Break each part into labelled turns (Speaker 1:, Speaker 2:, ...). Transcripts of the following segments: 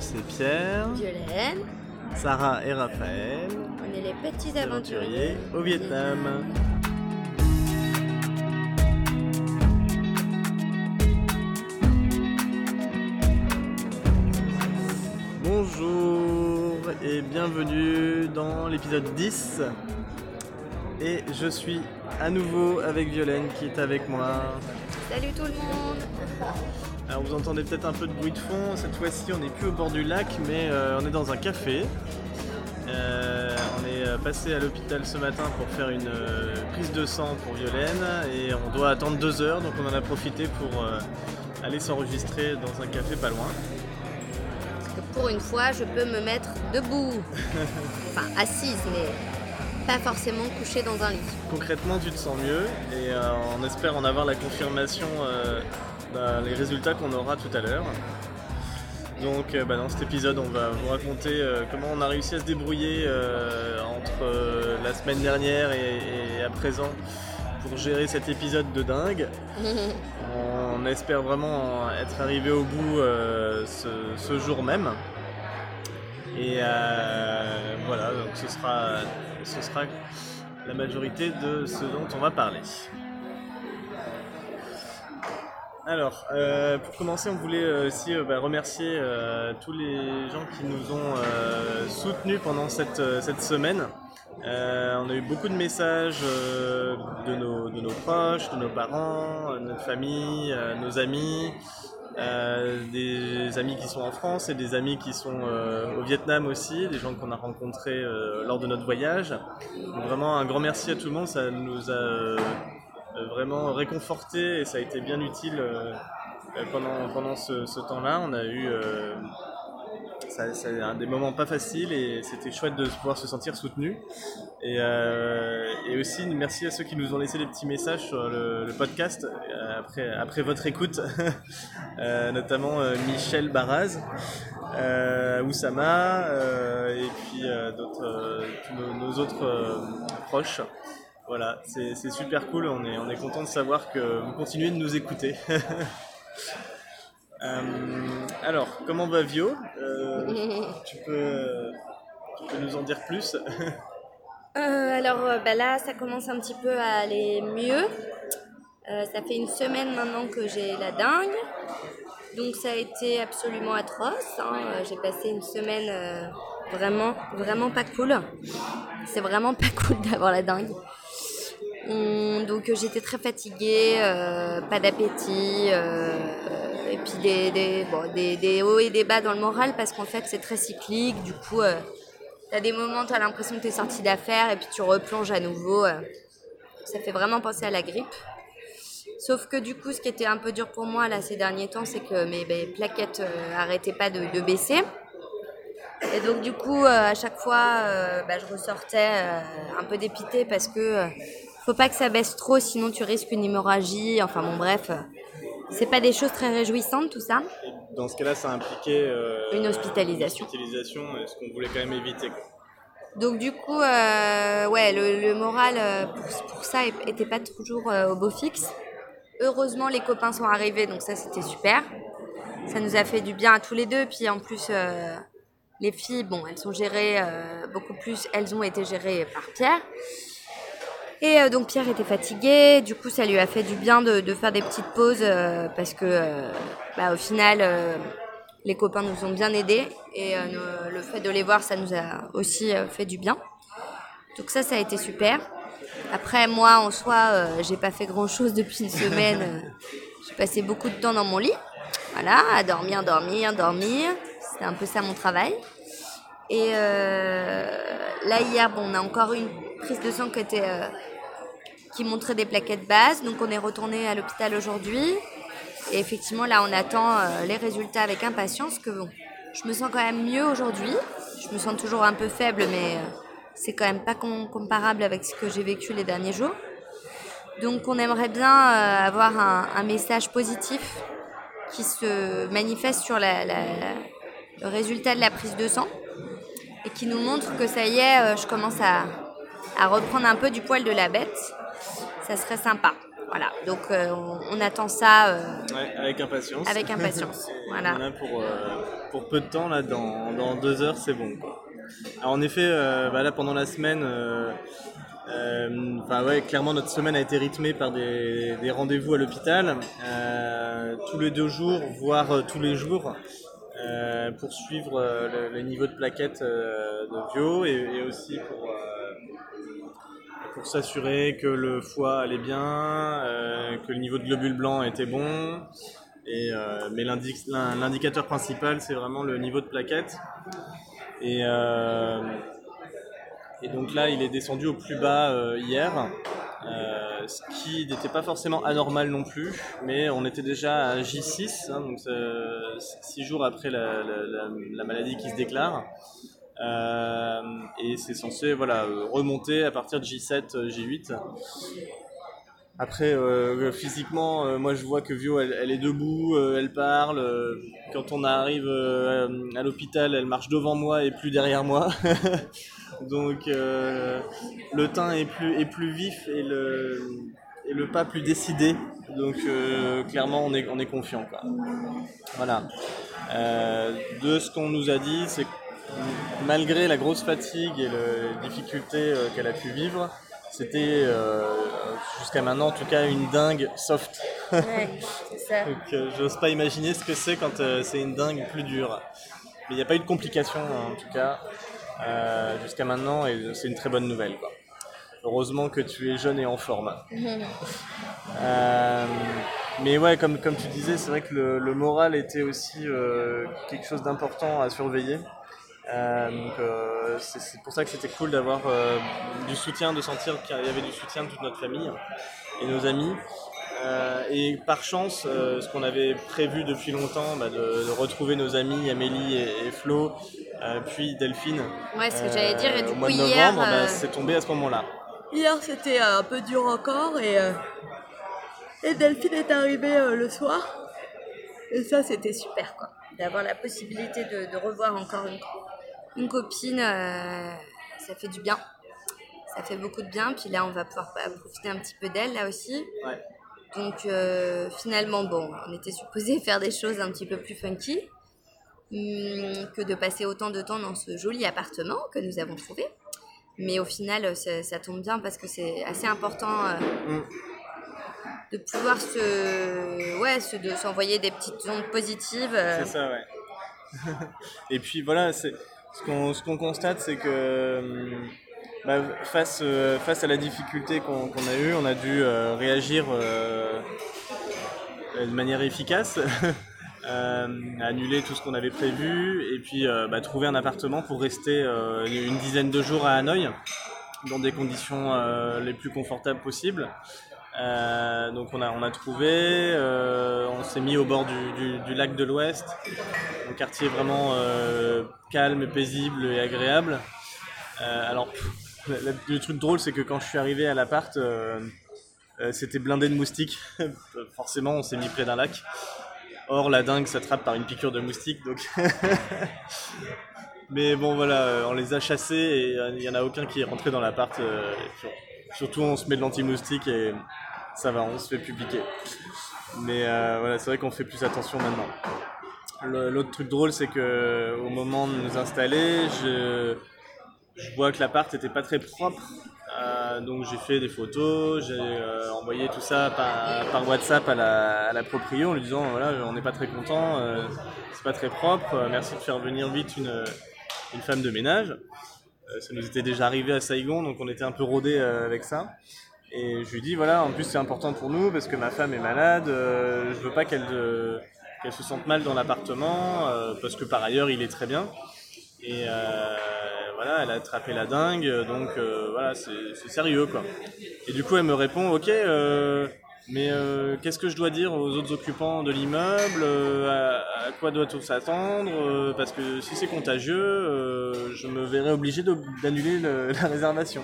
Speaker 1: C'est Pierre,
Speaker 2: Violaine,
Speaker 1: Sarah et Raphaël,
Speaker 2: on est les petits
Speaker 1: aventuriers
Speaker 2: aventuriers
Speaker 1: au Vietnam. Bonjour et bienvenue dans l'épisode 10. Et je suis à nouveau avec Violaine qui est avec moi.
Speaker 2: Salut tout le monde
Speaker 1: Alors vous entendez peut-être un peu de bruit de fond, cette fois-ci on n'est plus au bord du lac mais euh, on est dans un café. Euh, on est euh, passé à l'hôpital ce matin pour faire une euh, prise de sang pour Violaine et on doit attendre deux heures donc on en a profité pour aller s'enregistrer dans un café pas loin.
Speaker 2: Parce que pour une fois, je peux me mettre debout. enfin, assise, mais pas forcément couchée dans un lit.
Speaker 1: Concrètement tu te sens mieux et euh, on espère en avoir la confirmation euh, dans les résultats qu'on aura tout à l'heure. Donc euh, bah, dans cet épisode on va vous raconter euh, comment on a réussi à se débrouiller euh, entre euh, la semaine dernière et, et à présent pour gérer cet épisode de dingue. On espère vraiment être arrivé au bout ce, ce jour même. Et voilà, donc ce sera, ce sera la majorité de ce dont on va parler. Alors, euh, pour commencer, on voulait euh, aussi euh, bah, remercier tous les gens qui nous ont soutenus pendant cette, cette semaine. On a eu beaucoup de messages de, nos, de nos proches, de nos parents, de notre famille, nos amis, des amis qui sont en France et des amis qui sont au Vietnam aussi, des gens qu'on a rencontrés lors de notre voyage. Donc vraiment un grand merci à tout le monde, ça nous a vraiment réconforté et ça a été bien utile euh, euh, pendant, pendant ce, temps-là. On a eu euh, ça, ça- des moments pas faciles et c'était chouette de pouvoir se sentir soutenu. Et, euh, et aussi merci à ceux qui nous ont laissé des petits messages sur le, podcast euh, après, après votre écoute, Euh, notamment euh, Michel Baraz, euh, Oussama euh, et puis euh, d'autres, euh, tous nos, autres euh, proches. Voilà, c'est super cool, on est, on est content de savoir que vous continuez de nous écouter. Euh, alors, comment va Vio? Euh, tu, peux, nous en dire plus?
Speaker 2: Euh, alors bah là, ça commence un petit peu à aller mieux. Ça fait une semaine maintenant que j'ai la dingue. Donc ça a été absolument atroce. hein. J'ai passé une semaine vraiment, vraiment pas cool. C'est vraiment pas cool d'avoir la dingue. Donc euh, j'étais très fatiguée, euh, pas d'appétit, euh, et puis des, des, bon, des, des hauts et des bas dans le moral parce qu'en fait c'est très cyclique. Du coup, euh, T'as des moments, t'as l'impression que t'es sorti d'affaires et puis tu replonges à nouveau. Ça fait vraiment penser à la grippe. Sauf que du coup, ce qui était un peu dur pour moi là ces derniers temps, c'est que mes, plaquettes arrêtaient pas de, baisser. Et donc du coup, à chaque fois, bah, je ressortais un peu dépitée parce que faut pas que ça baisse trop, sinon tu risques une hémorragie. Enfin bon, bref, c'est pas des choses très réjouissantes tout ça.
Speaker 1: Et Dans ce cas-là, ça impliquait euh,
Speaker 2: Une hospitalisation.
Speaker 1: Une hospitalisation, euh, ce qu'on voulait quand même éviter. quoi.
Speaker 2: Donc du coup, euh, ouais, le, le moral euh, pour, pour ça était pas toujours au beau fixe. Heureusement, les copains sont arrivés, donc ça c'était super. Ça nous a fait du bien à tous les deux. Puis en plus, euh, les filles, bon, elles sont gérées euh, beaucoup plus. Elles ont été gérées par Pierre. Et euh, donc Pierre était fatigué, du coup ça lui a fait du bien de, de faire des petites pauses euh, parce que euh, bah, au final euh, les copains nous ont bien aidés et euh, nous- le fait de les voir ça nous a aussi fait du bien. Donc ça ça a été super. Après moi en soi euh, j'ai pas fait grand chose depuis une semaine. J'ai passé beaucoup de temps dans mon lit, voilà, à dormir, dormir, dormir. C'était un peu ça mon travail. Et euh, là hier bon on a encore eu une prise de sang qui était euh, qui montrait des plaquettes basses. Donc on est retourné à l'hôpital aujourd'hui. Et effectivement, là, on attend euh, les résultats avec impatience. Que bon, je me sens quand même mieux aujourd'hui. Je me sens toujours un peu faible, mais c'est quand même pas com- comparable avec ce que j'ai vécu les derniers jours. Donc on aimerait bien avoir un, message positif qui se manifeste sur le résultat de la prise de sang et qui nous montre que ça y est, euh, je commence à, à reprendre un peu du poil de la bête. Ça serait sympa. Voilà, donc on, attend ça
Speaker 1: avec impatience.
Speaker 2: Avec impatience, voilà.
Speaker 1: pour, pour peu de temps, là, dans, dans deux heures, c'est bon. Alors, en effet, bah, là, pendant la semaine, ouais, clairement notre semaine a été rythmée par des, des rendez-vous à l'hôpital, tous les deux jours, voire tous les jours. Euh, pour suivre euh, le, niveau de plaquettes euh, de bio et, aussi pour, pour s'assurer que le foie allait bien, que le niveau de globules blancs était bon. Et, mais l'indicateur principal, c'est vraiment le niveau de plaquettes. Et, et donc là, il est descendu au plus bas hier. Euh, ce qui n'était pas forcément anormal non plus, mais on était déjà à J6, hein, donc 6 jours après la, maladie qui se déclare. Euh, et c'est censé voilà, remonter à partir de J7, J8. Après, euh, physiquement, moi je vois que Vio, elle, est debout, elle parle. quand on arrive à l'hôpital, elle marche devant moi et plus derrière moi. Donc euh, le teint est plus, est plus vif et le, et le pas plus décidé. Donc euh, clairement on est, on est confiant. Quoi. Voilà. Euh, de ce qu'on nous a dit, c'est que malgré la grosse fatigue et les difficultés qu'elle a pu vivre, c'était jusqu'à maintenant en tout cas une dingue soft.
Speaker 2: Ouais, ça.
Speaker 1: Donc j'ose pas imaginer ce que c'est quand c'est une dingue plus dure. Mais il n'y a pas eu de complications hein, en tout cas. Euh, jusqu'à maintenant et c'est une très bonne nouvelle. Heureusement que tu es jeune et en forme. Euh, mais ouais, comme, comme tu disais, c'est vrai que le, moral était aussi euh, quelque chose d'important à surveiller. c'est pour ça que c'était cool d'avoir du soutien, de sentir qu'il y avait du soutien de toute notre famille et nos amis. Et par chance, ce qu'on avait prévu depuis longtemps, bah, de, retrouver nos amis Amélie et Flo, euh, puis Delphine.
Speaker 2: Ouais, ce que j'allais dire. Et du
Speaker 1: au
Speaker 2: coup,
Speaker 1: mois de
Speaker 2: hier,
Speaker 1: novembre, bah, c'est tombé à ce moment-là.
Speaker 2: Hier, c'était euh, un peu dur encore et, euh, et Delphine est arrivée le soir. Et ça, c'était super, quoi. D'avoir la possibilité de, revoir encore une, une copine, ça fait du bien. Ça fait beaucoup de bien. Puis là, on va pouvoir profiter un petit peu d'elle, là aussi.
Speaker 1: Ouais.
Speaker 2: Donc, finalement, bon, on était supposé faire des choses un petit peu plus funky. Hum, que de passer autant de temps dans ce joli appartement que nous avons trouvé. Mais au final, ça, tombe bien parce que c'est assez important euh, mm. de pouvoir se, ouais, se, de s'envoyer des petites ondes positives.
Speaker 1: Euh. C'est ça, ouais. Et puis voilà, c'est, ce, qu'on, ce qu'on constate, c'est que hum, bah, face, euh, face à la difficulté qu'on, a eue, on a dû réagir de manière efficace. Euh, annuler tout ce qu'on avait prévu et puis euh, bah, trouver un appartement pour rester euh, une dizaine de jours à Hanoï dans des conditions les plus confortables possibles. donc on a, on a trouvé, on s'est mis au bord du, lac de l'Ouest, un quartier vraiment calme, paisible et agréable. alors le truc drôle c'est que quand je suis arrivé à l'appart, c'était blindé de moustiques. Forcément on s'est mis près d'un lac. Or, la dingue s'attrape par une piqûre de moustique, donc. Mais bon, voilà, euh, on les a chassés et il n'y en a aucun qui est rentré dans l'appart. Euh, surtout, on se met de l'anti-moustique et ça va, on se fait plus. Mais euh, voilà, c'est vrai qu'on fait plus attention maintenant. L'autre truc drôle, c'est que au moment de nous installer, je, je vois que l'appart n'était pas très propre euh, donc j'ai fait des photos, j'ai euh, envoyé tout ça par, WhatsApp à la, à proprio en lui disant voilà on n'est pas très content, euh, c'est pas très propre, merci de faire venir vite une, une femme de ménage. ça nous était déjà arrivé à Saigon donc on était un peu rodé avec ça. Et je lui dis voilà en plus c'est important pour nous parce que ma femme est malade, je veux pas qu'elle qu'elle se sente mal dans l'appartement parce que par ailleurs il est très bien. Et voilà, elle a attrapé la dingue, donc euh, voilà, c'est sérieux quoi. Et du coup, elle me répond, ok, euh, mais euh, qu'est-ce que je dois dire aux autres occupants de l'immeuble à, quoi doit-on s'attendre Parce que si c'est contagieux, je me verrai obligé d'annuler la réservation.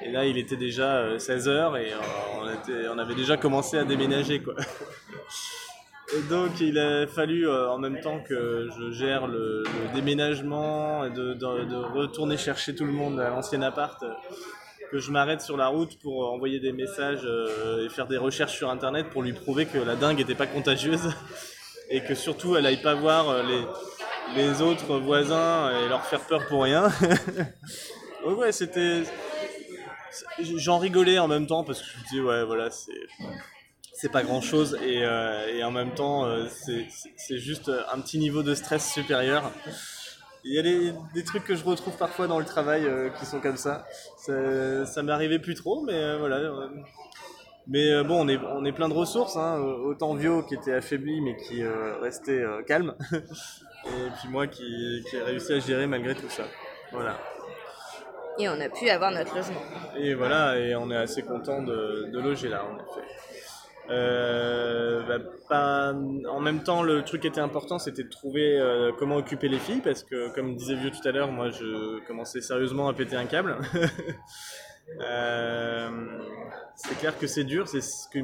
Speaker 1: Et là, il était déjà 16h et on, on avait déjà commencé à déménager quoi. Donc il a fallu euh, en même temps que je gère le, déménagement et de, retourner chercher tout le monde à l'ancien appart, euh, que je m'arrête sur la route pour envoyer des messages et faire des recherches sur internet pour lui prouver que la dingue n'était pas contagieuse et que surtout elle aille pas voir les, les autres voisins et leur faire peur pour rien. ouais, c'était. J'en rigolais en même temps parce que je me disais, ouais, voilà, c'est. C'est pas grand chose et, euh, et en même temps, euh, c'est juste un petit niveau de stress supérieur. Il y a des, des, trucs que je retrouve parfois dans le travail euh, qui sont comme ça. Ça, ça m'est arrivé plus trop, mais voilà. Mais bon, on est, on est plein de ressources, hein. autant Vio qui était affaibli mais qui restait calme, et puis moi qui, qui ai réussi à gérer malgré tout ça. Voilà.
Speaker 2: Et on a pu avoir notre logement.
Speaker 1: Et voilà, et on est assez content de, de loger là, en effet. Euh, bah, pas, en même temps, le truc qui était important, c'était de trouver euh, comment occuper les filles, parce que, comme disait Vieux tout à l'heure, moi, je commençais sérieusement à péter un câble. euh, c'est clair que c'est dur, c'est ce que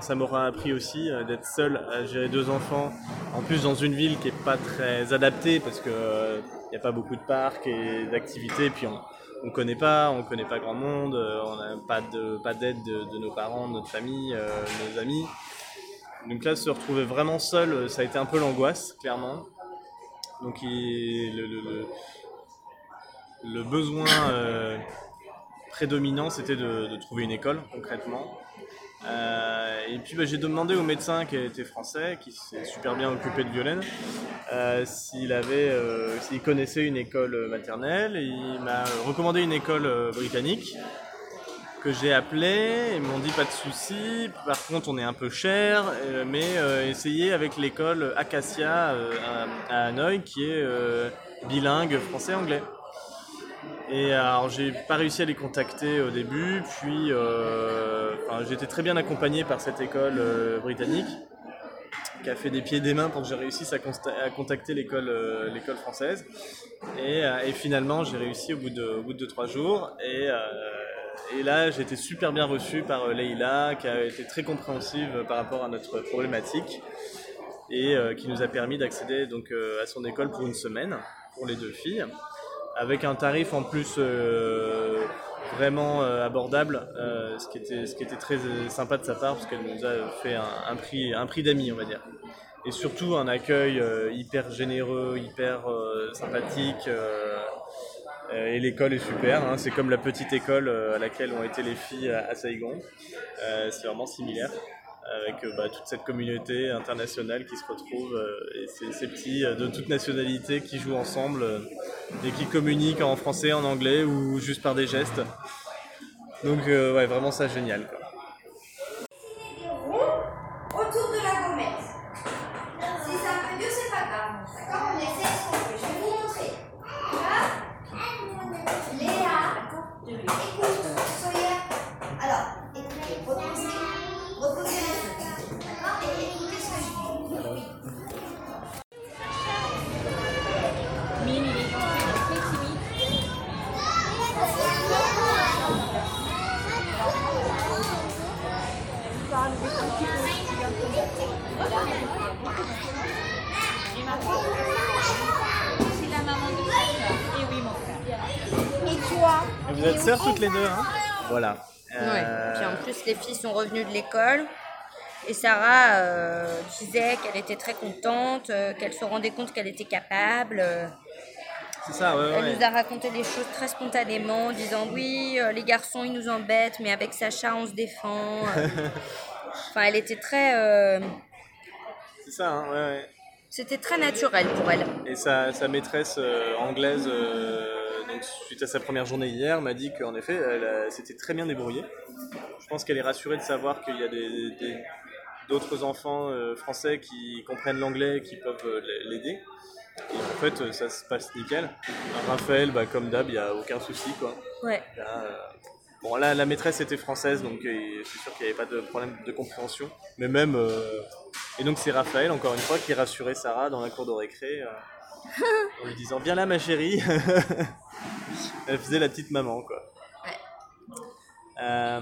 Speaker 1: ça m'aura appris aussi, euh, d'être seul à gérer deux enfants, en plus dans une ville qui est pas très adaptée, parce que il n'y a pas beaucoup de parcs et d'activités, puis on, on connaît pas, on connaît pas grand monde, euh, on n'a pas de pas d'aide de, nos parents, de notre famille, euh, nos amis. Donc là, se retrouver vraiment seul, euh, ça a été un peu l'angoisse, clairement. Donc le, besoin prédominant, c'était de, de, trouver une école, concrètement. Euh, et puis bah, j'ai demandé au médecin qui était français, qui s'est super bien occupé de Violaine, euh, s'il avait, euh, s'il connaissait une école maternelle. Il m'a recommandé une école britannique que j'ai appelée. Ils m'ont dit pas de souci. Par contre, on est un peu cher, mais essayez avec l'école Acacia à, à, Hanoï, qui est bilingue français-anglais. Et alors j'ai pas réussi à les contacter au début, puis euh, j'ai été très bien accompagné par cette école euh, britannique qui a fait des pieds et des mains pour que j'ai réussi à, contacter l'école euh, française. Et, finalement j'ai réussi au bout de, au bout trois jours. Et, et là j'ai été super bien reçu par Leïla qui a été très compréhensive par rapport à notre problématique et qui nous a permis d'accéder donc à son école pour une semaine pour les deux filles avec un tarif en plus euh, vraiment euh, abordable, euh, ce, qui était, ce qui était très sympa de sa part parce qu'elle nous a fait un, prix, un prix d'amis, on va dire. Et surtout un accueil hyper généreux, hyper sympathique. et l'école est super, hein. c'est comme la petite école à laquelle ont été les filles à, Saigon. c'est vraiment similaire avec bah, toute cette communauté internationale qui se retrouve et ces, petits de toute nationalité qui jouent ensemble et qui communiquent en français, en anglais ou juste par des gestes. Donc euh, ouais, vraiment ça génial. Quoi.
Speaker 3: Vous
Speaker 1: êtes sœurs toutes les deux, hein Voilà.
Speaker 2: Euh... Puis en plus, les filles sont revenues de l'école. Et Sarah euh, disait qu'elle était très contente, euh, qu'elle se rendait compte qu'elle était capable. Euh.
Speaker 1: C'est ça, ouais,
Speaker 2: Elle nous a raconté des choses très spontanément, en disant oui, les garçons ils nous embêtent, mais avec Sacha on se défend. enfin, elle était très.
Speaker 1: C'est ça, hein, ouais, ouais.
Speaker 2: C'était très naturel pour elle.
Speaker 1: Et sa, sa maîtresse anglaise suite à sa première journée hier, m'a dit qu'en effet, elle s'était très bien débrouillée. Je pense qu'elle est rassurée de savoir qu'il y a d'autres enfants euh, français qui comprennent l'anglais, qui peuvent euh, l'aider. Et en fait, euh, ça se passe nickel. Raphaël, bah, comme d'hab, il n'y a aucun souci. Quoi.
Speaker 2: Ouais.
Speaker 1: bon, là, la maîtresse était française, donc je suis sûr qu'il n'y avait pas de problème de compréhension. Mais même. Et donc, c'est Raphaël, encore une fois, qui rassurait Sarah dans la cour de récré en lui disant Viens là, ma chérie. Elle faisait la petite maman, quoi. Euh,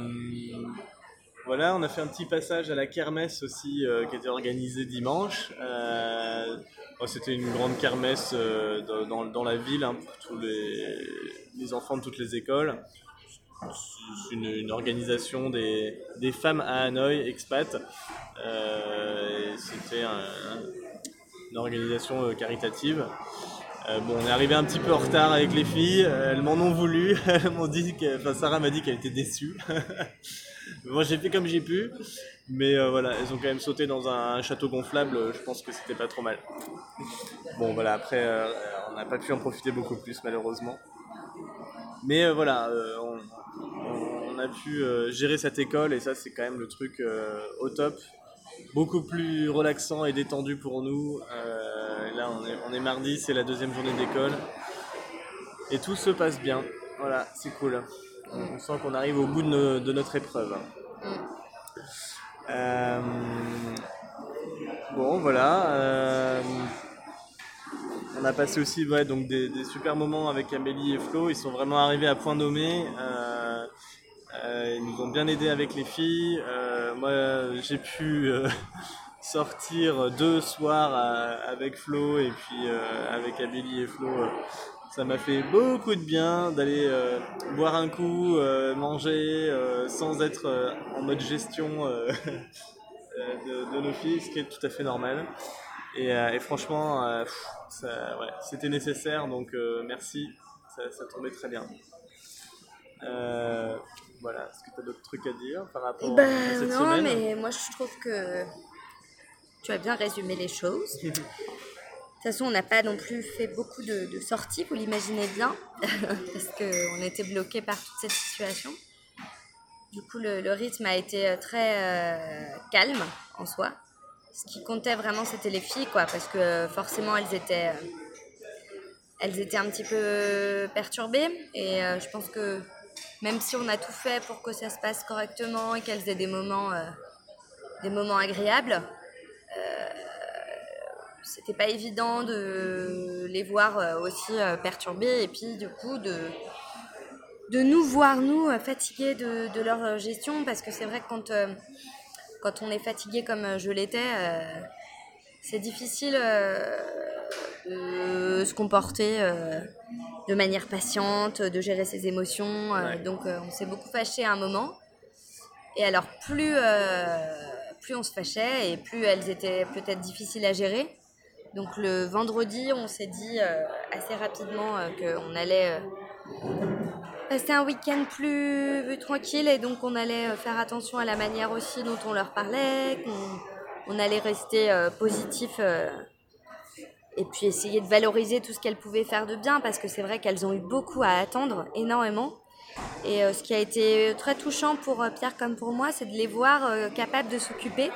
Speaker 1: voilà, on a fait un petit passage à la kermesse aussi euh, qui était organisée dimanche. Euh, c'était une grande kermesse dans, dans, la ville hein, pour tous les, les, enfants de toutes les écoles. c'est une, une organisation des, des femmes à Hanoï, expat. C'était un- un- une organisation caritative. Euh, bon, on est arrivé un petit peu en retard avec les filles. euh, elles m'en ont voulu. Elles m'ont dit que, enfin, Sarah m'a dit qu'elle était déçue. Moi, j'ai fait comme j'ai pu. Mais euh, voilà, elles ont quand même sauté dans un château gonflable. Je pense que c'était pas trop mal. Bon, voilà, après, on n'a pas pu en profiter beaucoup plus, malheureusement. Mais voilà, on, a pu gérer cette école et ça, c'est quand même le truc au top. Beaucoup plus relaxant et détendu pour nous. Là, on est, mardi, c'est la deuxième journée d'école. Et tout se passe bien. Voilà, c'est cool. On, sent qu'on arrive au bout de, no- de notre épreuve. Euh, bon, voilà. euh, on a passé aussi des, super moments avec Amélie et Flo. Ils sont vraiment arrivés à point nommé. Euh, ils nous ont bien aidés avec les filles. Moi, j'ai pu sortir deux soirs à- avec Flo et puis euh, avec Amélie et Flo. euh, ça m'a fait beaucoup de bien d'aller euh, boire un coup, euh, manger euh, sans être euh, en mode gestion euh, euh, de, de nos filles, ce qui est tout à fait normal. Et, euh, et franchement, euh, ouais, c'était nécessaire, donc euh, merci, ça, ça tombait très bien. Euh, voilà, est-ce que tu as d'autres trucs à dire par rapport à
Speaker 2: Ben
Speaker 1: cette
Speaker 2: non,
Speaker 1: semaine?
Speaker 2: mais moi je trouve que tu as bien résumé les choses. De toute façon, on n'a pas non plus fait beaucoup de, de sorties, vous l'imaginez bien, parce qu'on était bloqué par toute cette situation. Du coup, le, le rythme a été euh, très euh, calme en soi. Ce qui comptait vraiment, c'était les filles, quoi, parce que forcément, elles étaient, euh, elles étaient un petit peu perturbées. Et euh, je pense que même si on a tout fait pour que ça se passe correctement et qu'elles aient des moments, euh, des moments agréables, euh, c'était pas évident de les voir euh, aussi euh, perturbées et puis du coup de, de nous voir nous euh, fatigués de, de leur gestion parce que c'est vrai que quand, quand on est fatigué comme je l'étais, c'est difficile de se comporter de manière patiente, de gérer ses émotions.
Speaker 1: Ouais.
Speaker 2: donc on s'est beaucoup fâché à un moment. Et alors plus, euh, plus on se fâchait et plus elles étaient peut-être difficiles à gérer. Donc le vendredi, on s'est dit euh, assez rapidement euh, qu'on allait euh, passer un week-end plus, tranquille et donc on allait euh, faire attention à la manière aussi dont on leur parlait, qu'on on allait rester positif et puis essayer de valoriser tout ce qu'elles pouvaient faire de bien parce que c'est vrai qu'elles ont eu beaucoup à attendre, énormément. Et ce qui a été très touchant pour Pierre comme pour moi, c'est de les voir capables de s'occuper.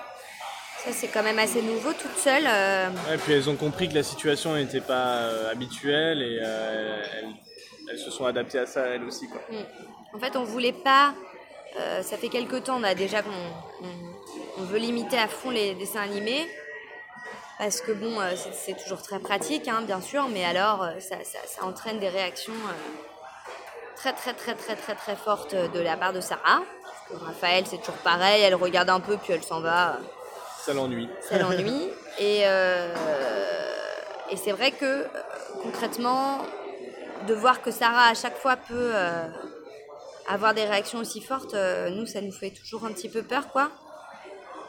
Speaker 2: Ça, c'est quand même assez nouveau, toutes seules. euh,
Speaker 1: Ouais, puis elles ont compris que la situation n'était pas euh, habituelle et euh, elles, elles se sont adaptées à ça elles aussi. Quoi.
Speaker 2: Mm. En fait, on voulait pas. euh, ça fait quelques temps, on a déjà qu'on on, on veut limiter à fond les dessins animés. Parce que bon, c'est- toujours très pratique, hein, bien sûr, mais alors ça, ça- ça entraîne des réactions très très très très très très fortes de la part de Sarah. Parce que Raphaël, c'est toujours pareil, elle regarde un peu puis elle s'en va
Speaker 1: Ça l'ennuie.
Speaker 2: ça l'ennuie. et euh, c'est vrai que euh, concrètement, de voir que Sarah à chaque fois peut euh, avoir des réactions aussi fortes, nous ça nous fait toujours un petit peu peur quoi.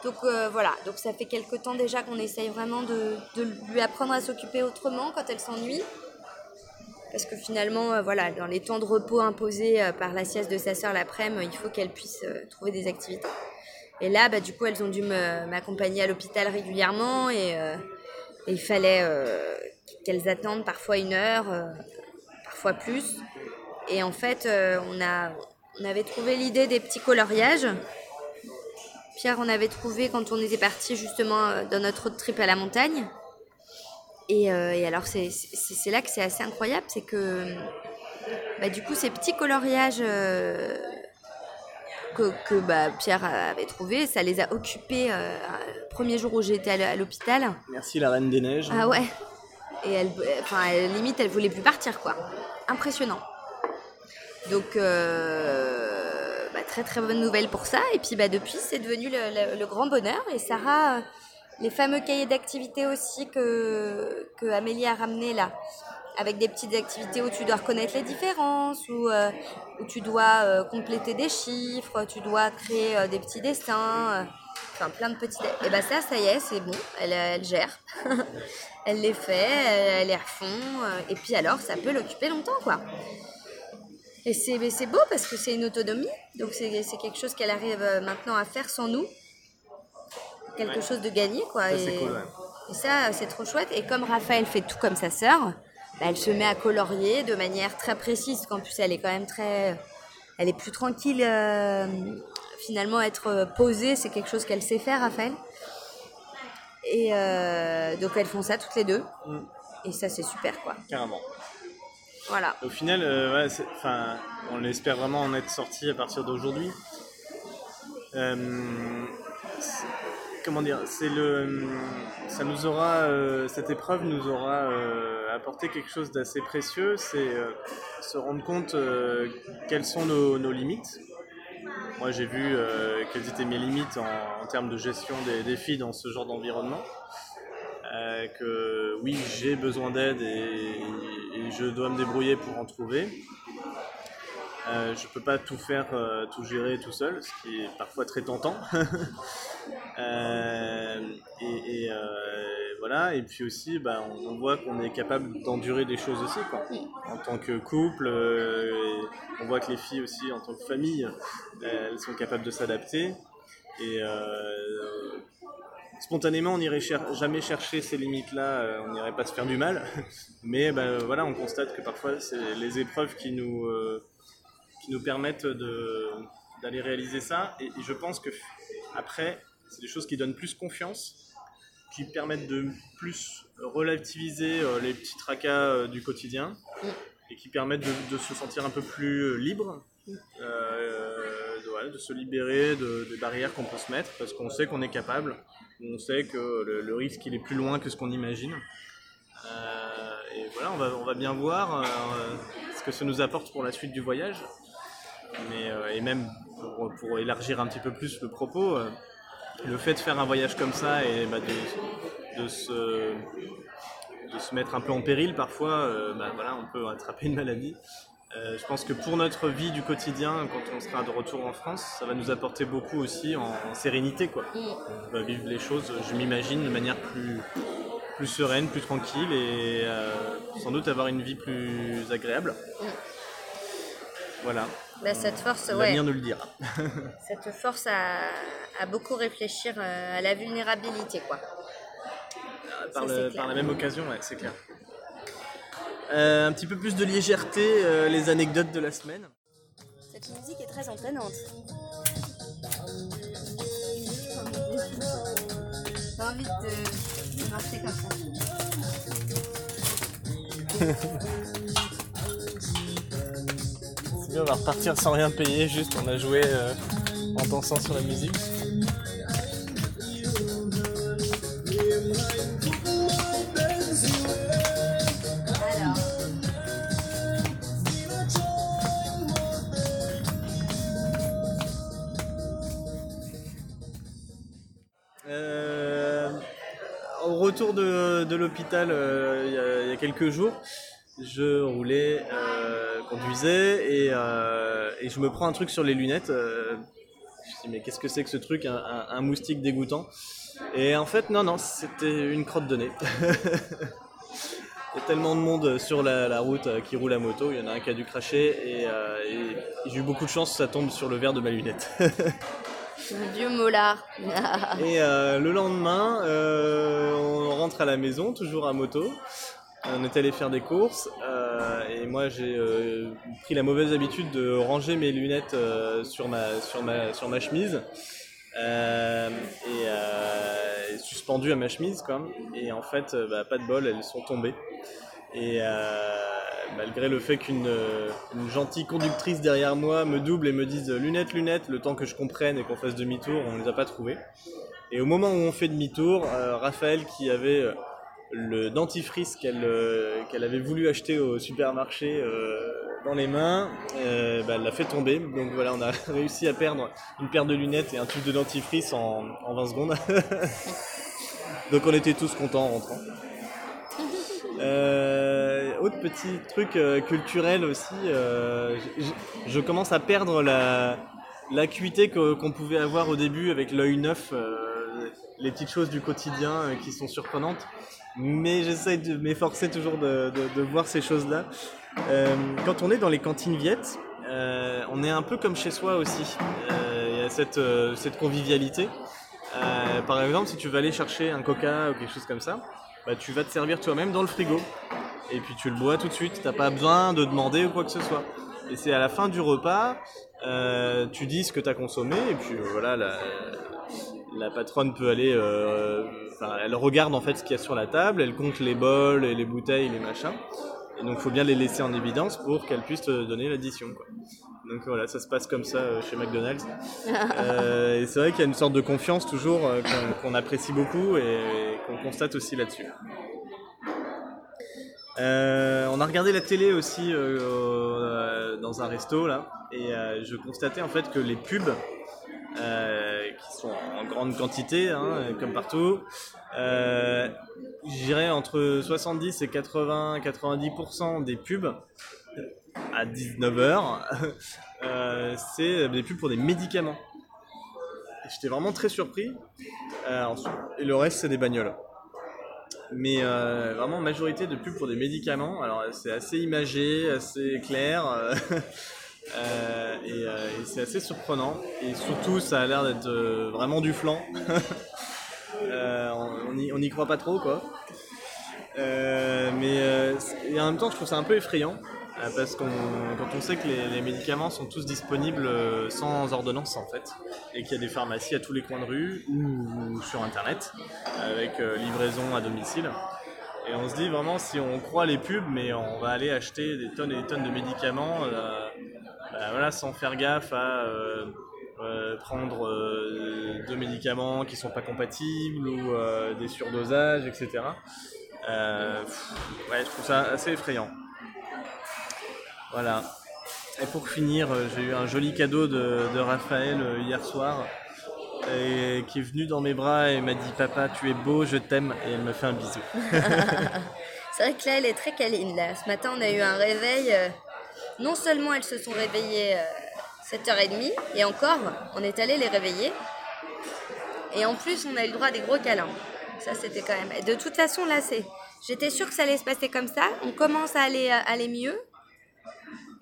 Speaker 2: Donc voilà, donc ça fait quelques temps déjà qu'on essaye vraiment de, lui apprendre à s'occuper autrement quand elle s'ennuie. Parce que finalement, voilà, dans les temps de repos imposés par la sieste de sa sœur l'après-midi, il faut qu'elle puisse trouver des activités. Et là, bah, du coup, elles ont dû m'accompagner à l'hôpital régulièrement et, euh, et il fallait euh, qu'elles attendent parfois une heure, euh, parfois plus. Et en fait, euh, on, a, on avait trouvé l'idée des petits coloriages. Pierre, on avait trouvé quand on était parti justement euh, dans notre road trip à la montagne. Et, euh, et alors, c'est là que c'est assez incroyable, c'est que bah, du coup, ces petits coloriages euh, que, que, bah, Pierre avait trouvés, ça les a occupés euh, le premier jour où j'étais à l'hôpital.
Speaker 1: Merci la Reine des Neiges.
Speaker 2: Ah ouais. Et elle, enfin, elle- limite, elle voulait plus partir, quoi. Impressionnant. Donc, euh, bah, très très bonne nouvelle pour ça. Et puis, bah, depuis, c'est devenu le, le- le grand bonheur. Et Sarah, euh, les fameux cahiers d'activité aussi que, que Amélie a ramené là, avec des petites activités où tu dois reconnaître les différences, où, euh, où tu dois euh, compléter des chiffres, tu dois créer euh, des petits destins, enfin plein de petits. Et bah ça, ça y est, c'est bon, elle, elle gère, elle les fait, elle, elle les refond, et puis alors ça peut l'occuper longtemps quoi. Et c'est beau parce que c'est une autonomie, donc c'est quelque chose qu'elle arrive maintenant à faire sans nous, quelque
Speaker 1: Ouais.
Speaker 2: chose de gagné quoi.
Speaker 1: Ça, c'est
Speaker 2: et,
Speaker 1: cool, ouais.
Speaker 2: et ça, c'est trop chouette. Et comme Raphaël fait tout comme sa sœur, bah, elle se met à colorier de manière très précise. Qu'en plus, elle est quand même très. Elle est plus tranquille. euh, finalement, être euh, posée, c'est quelque chose qu'elle sait faire, Raphaël. Et euh, donc, elles font ça toutes les deux.
Speaker 1: Mm.
Speaker 2: Et ça, c'est super, quoi.
Speaker 1: Carrément.
Speaker 2: Voilà.
Speaker 1: Au final, euh, ouais, enfin, on espère vraiment en être sorti à partir d'aujourd'hui. Comment dire C'est le, ça nous aura, cette épreuve nous aura apporté quelque chose d'assez précieux. C'est euh, se rendre compte euh, quelles sont nos, limites. Moi, j'ai vu euh, quelles étaient mes limites en, termes de gestion des défis dans ce genre d'environnement. Que oui, j'ai besoin d'aide et, je dois me débrouiller pour en trouver. Je peux pas tout faire, tout gérer tout seul, ce qui est parfois très tentant. voilà. Et puis aussi, bah, on, on voit qu'on est capable d'endurer des choses aussi, quoi. En tant que couple, euh, et on voit que les filles aussi, en tant que famille, euh, elles sont capables de s'adapter. Et euh, spontanément, on n'irait cher- jamais chercher ces limites-là, on n'irait pas se faire du mal. Mais ben, voilà, on constate que parfois, c'est les épreuves qui nous, euh, qui nous permettent d'aller réaliser ça. Et, et je pense que après, c'est des choses qui donnent plus confiance, qui permettent de plus relativiser euh, les petits tracas euh, du quotidien et qui permettent de, de se sentir un peu plus euh, libre, euh, de, ouais, de se libérer de- des barrières qu'on peut se mettre parce qu'on sait qu'on est capable, on sait que le, le risque il est plus loin que ce qu'on imagine. Euh, et voilà, on va, on va bien voir euh, ce que ça nous apporte pour la suite du voyage. Mais, et même pour, pour élargir un petit peu plus le propos, le fait de faire un voyage comme ça et bah, de, se, de se mettre un peu en péril parfois, euh, bah, voilà, on peut attraper une maladie. Euh, je pense que pour notre vie du quotidien, quand on sera de retour en France, ça va nous apporter beaucoup aussi en, sérénité. Quoi. On va vivre les choses, je m'imagine, de manière plus, plus sereine, plus tranquille et euh, sans doute avoir une vie plus agréable. Voilà.
Speaker 2: Bah, cette force, ouais.
Speaker 1: L'avenir nous le dira.
Speaker 2: Ça te force à, à beaucoup réfléchir euh, à la vulnérabilité, quoi.
Speaker 1: par,
Speaker 2: Ça,
Speaker 1: le-
Speaker 2: c'est clair.
Speaker 1: par la même occasion, ouais, c'est clair. Euh, un petit peu plus de légèreté, euh, les anecdotes de la semaine.
Speaker 2: Cette musique est très entraînante. J'ai envie de, de marcher comme ça.
Speaker 1: On va repartir sans rien payer, juste on a joué euh, en dansant sur la musique. Euh, au retour de, de l'hôpital euh, il y a- quelques jours, je roulais, conduisais et, euh, et je me prends un truc sur les lunettes. euh, je me dis mais qu'est-ce que c'est que ce truc, un, un- un moustique dégoûtant Et en fait non non, c'était une crotte de nez. Il y a tellement de monde sur la, la route euh, qui roule à moto, il y en a un qui a dû cracher et, euh, et j'ai eu beaucoup de chance, ça tombe sur le verre de ma lunette.
Speaker 2: le vieux molar.
Speaker 1: Et le lendemain, on rentre à la maison, toujours à moto. On est allé faire des courses euh, et moi j'ai euh, pris la mauvaise habitude de ranger mes lunettes euh, sur, ma, sur, ma, sur ma chemise euh, et, euh, à ma chemise quoi. Et en fait, euh, bah, pas de bol, elles sont tombées. Et euh, malgré le fait qu'une euh, une gentille conductrice derrière moi me double et me dise lunettes, lunettes, le temps que je comprenne et qu'on fasse demi-tour, on ne les a pas trouvées. Et au moment où on fait demi-tour, euh, Raphaël qui avait euh, le dentifrice qu'elle euh, qu'elle avait voulu acheter au supermarché euh, dans les mains, euh, bah, elle l'a fait tomber. Donc voilà, on a réussi à perdre une paire de lunettes et un tube de dentifrice en, en 20 secondes. Donc on était tous contents en rentrant. Autre petit truc culturel aussi, je commence à perdre la l'acuité qu'on pouvait avoir au début avec l'œil neuf, les petites choses du quotidien qui sont surprenantes. Mais j'essaie de m'efforcer toujours de, de- de voir ces choses-là. Euh, quand on est dans les cantines viettes, euh, on est un peu comme chez soi aussi. Euh, Il y a cette, euh, cette convivialité. Euh, par exemple, si tu vas aller chercher un coca ou quelque chose comme ça, bah, tu vas te servir toi-même dans le frigo. Et puis tu le bois tout de suite. T'as pas besoin de demander ou quoi que ce soit. Et c'est à la fin du repas, euh, tu dis ce que tu as consommé. Et puis voilà, la, la patronne peut aller. euh, Enfin, elle regarde en fait ce qu'il y a sur la table, elle compte les bols et les bouteilles, les machins. Et donc, faut bien les laisser en évidence pour qu'elle puisse te donner l'addition. Donc voilà, ça se passe comme ça euh, chez McDonald's. Euh, et c'est vrai qu'il y a une sorte de confiance toujours euh, qu'on apprécie beaucoup et, qu'on constate aussi là-dessus. Euh, on a regardé la télé aussi euh, dans un resto là, et je constatais en fait que les pubs, euh, qui sont en grande quantité, hein, comme partout, euh, je dirais entre 70 et 80-90% des pubs à 19h, euh, c'est des pubs pour des médicaments. J'étais vraiment très surpris. Euh, et le reste, c'est des bagnoles. Mais vraiment, majorité de pubs pour des médicaments. Alors, c'est assez imagé, assez clair. euh, euh, et c'est assez surprenant. Et surtout, ça a l'air d'être euh, vraiment du flan. Euh, on n'y croit pas trop, quoi. Mais et en même temps, je trouve ça un peu effrayant. Parce qu'on, quand on sait que les, médicaments sont tous disponibles sans ordonnance en fait, et qu'il y a des pharmacies à tous les coins de rue ou, sur internet avec livraison à domicile. Et on se dit vraiment si on croit les pubs, mais on va aller acheter des tonnes et des tonnes de médicaments, voilà, sans faire gaffe à euh, euh, prendre euh, deux médicaments qui sont pas compatibles ou euh, des surdosages, etc. Euh, ouais, je trouve ça assez effrayant. Voilà. Et pour finir, euh, j'ai eu un joli cadeau de, de Raphaël euh, hier soir, et, qui est venu dans mes bras et m'a dit Papa, tu es beau, je t'aime, et elle me fait un bisou.
Speaker 2: C'est vrai que là, elle est très câline. Là. Ce matin, on a eu un réveil. Euh, non seulement elles se sont réveillées euh, 7h30, et encore, on est allé les réveiller. Et en plus, on a eu le droit à des gros câlins. Ça, c'était quand même. Et de toute façon, là, c'est. J'étais sûre que ça allait se passer comme ça. On commence à aller, à aller mieux.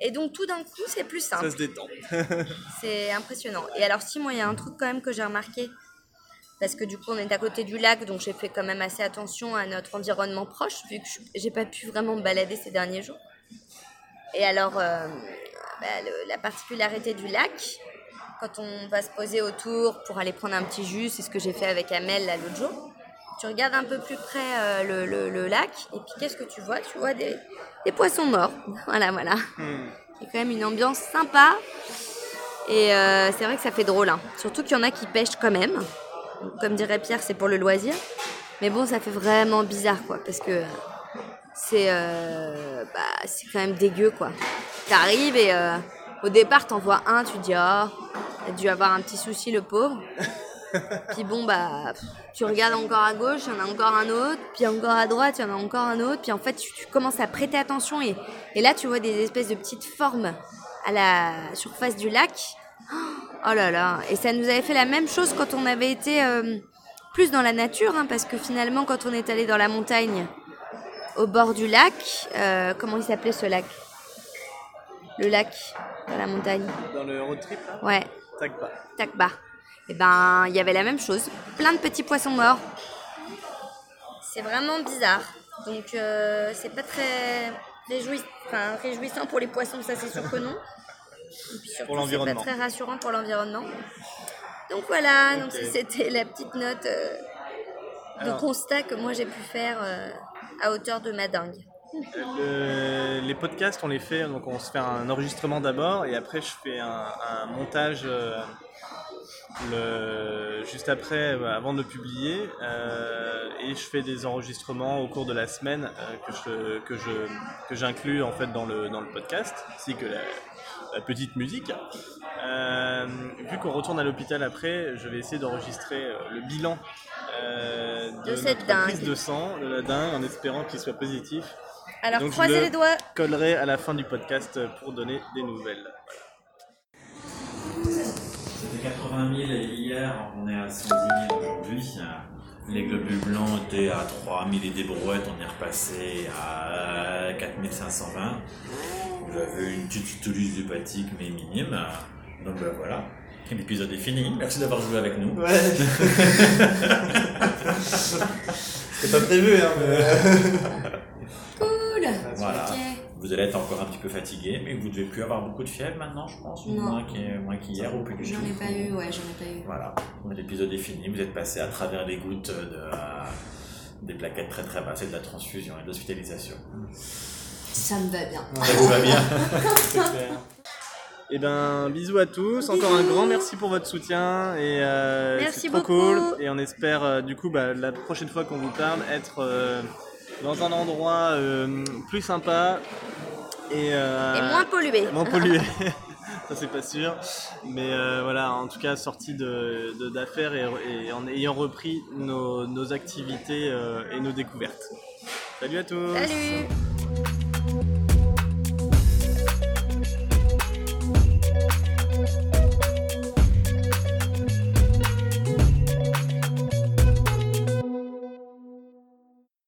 Speaker 2: Et donc, tout d'un coup, c'est plus simple.
Speaker 1: Ça se détend.
Speaker 2: C'est impressionnant. Et alors, si, moi, il y a un truc quand même que j'ai remarqué. Parce que du coup, on est à côté du lac, donc j'ai fait quand même assez attention à notre environnement proche, vu que je- j'ai pas pu vraiment me balader ces derniers jours. Et alors, euh, bah, le- la particularité du lac, quand on va se poser autour pour aller prendre un petit jus, c'est ce que j'ai fait avec Amel l'autre jour. Tu regardes un peu plus près euh, le, le- le lac, et puis qu'est-ce que tu vois? Tu vois des, des poissons morts. Voilà, voilà. C'est quand même une ambiance sympa. Et euh, c'est vrai que ça fait drôle. hein. Surtout qu'il y en a qui pêchent quand même. Donc, Comme dirait Pierre, c'est pour le loisir. Mais bon, ça fait vraiment bizarre, quoi. Parce que c'est euh, bah, c'est quand même dégueu, quoi. T'arrives et euh, au départ, t'en vois un, tu te dis, oh, a dû avoir un petit souci, le pauvre. Puis bon, bah, pff, tu regardes encore à gauche, il y en a encore un autre. Puis encore à droite, il y en a encore un autre. Puis en fait, tu, tu commences à prêter attention. Et, et là, tu vois des espèces de petites formes à la surface du lac. Oh là là. Et ça nous avait fait la même chose quand on avait été euh, plus dans la nature. hein, parce que finalement, quand on est allé dans la montagne, au bord du lac, euh, comment il s'appelait ce lac? Le lac dans la montagne.
Speaker 1: Dans le road trip là?
Speaker 2: Ouais.
Speaker 1: Tac pas.
Speaker 2: Takba. Et ben, il y avait la même chose. Plein de petits poissons morts. C'est vraiment bizarre. Donc, euh, c'est pas très réjouissant, enfin, réjouissant pour les poissons, ça c'est sûr que non. Et puis surtout,
Speaker 1: Pour
Speaker 2: c'est
Speaker 1: l'environnement.
Speaker 2: pas très rassurant pour l'environnement. Donc voilà, donc c'était la petite note euh, de
Speaker 1: Alors.
Speaker 2: constat que moi j'ai pu faire euh, à hauteur de ma dingue.
Speaker 1: Le- les podcasts, on les fait, donc on se fait un enregistrement d'abord et après je fais un, montage euh, juste après, euh, avant de publier, euh, et je fais des enregistrements au cours de la semaine euh, que je que j'inclus en fait dans le dans le podcast, ainsi que la, la petite musique. Euh, vu qu'on retourne à l'hôpital après, je vais essayer d'enregistrer euh, le bilan euh, de,
Speaker 2: De cette dingue.
Speaker 1: prise de sang, de la dingue, en espérant qu'il soit positif.
Speaker 2: Alors
Speaker 1: Donc, je
Speaker 2: croisez
Speaker 1: le
Speaker 2: les doigts.
Speaker 1: collerai à la fin du podcast pour donner des nouvelles.
Speaker 4: C'était 80 000 hier, on est à 110 000 aujourd'hui. Les globules blancs étaient à 3 000 et des brouettes, on est repassé à 4 520. Vous avez une petite autolyse hépatique mais minime. Donc ben voilà, l'épisode est fini. Merci d'avoir joué avec nous.
Speaker 5: Ouais. C'était pas prévu, hein. mais-
Speaker 2: Cool.
Speaker 4: Voilà. Vous allez être encore un petit peu fatigué, mais vous devez plus avoir beaucoup de fièvre maintenant, je pense,
Speaker 2: Non.
Speaker 4: moins qu'hi- moins qu'hier ou plus du
Speaker 2: J'en
Speaker 4: tout.
Speaker 2: ai pas eu, ouais, j'en ai pas eu.
Speaker 4: Voilà, l'épisode est fini, vous êtes passé à travers les gouttes de, euh, des plaquettes très très basses et de la transfusion et de l'hospitalisation.
Speaker 2: Ça me va bien.
Speaker 4: Ça vous va bien
Speaker 5: C'est clair.
Speaker 1: Et ben bisous à tous, encore un grand merci pour votre soutien et euh, c'est trop
Speaker 2: beaucoup.
Speaker 1: cool et on espère euh, du coup bah, la prochaine fois qu'on vous parle être euh, dans un endroit euh, plus sympa et, euh,
Speaker 2: Et moins pollué.
Speaker 1: moins pollué. Ça c'est pas sûr, mais euh, voilà en tout cas sorti de d'affaires et, et en ayant repris nos, nos activités euh, et nos découvertes. Salut à tous.
Speaker 2: Salut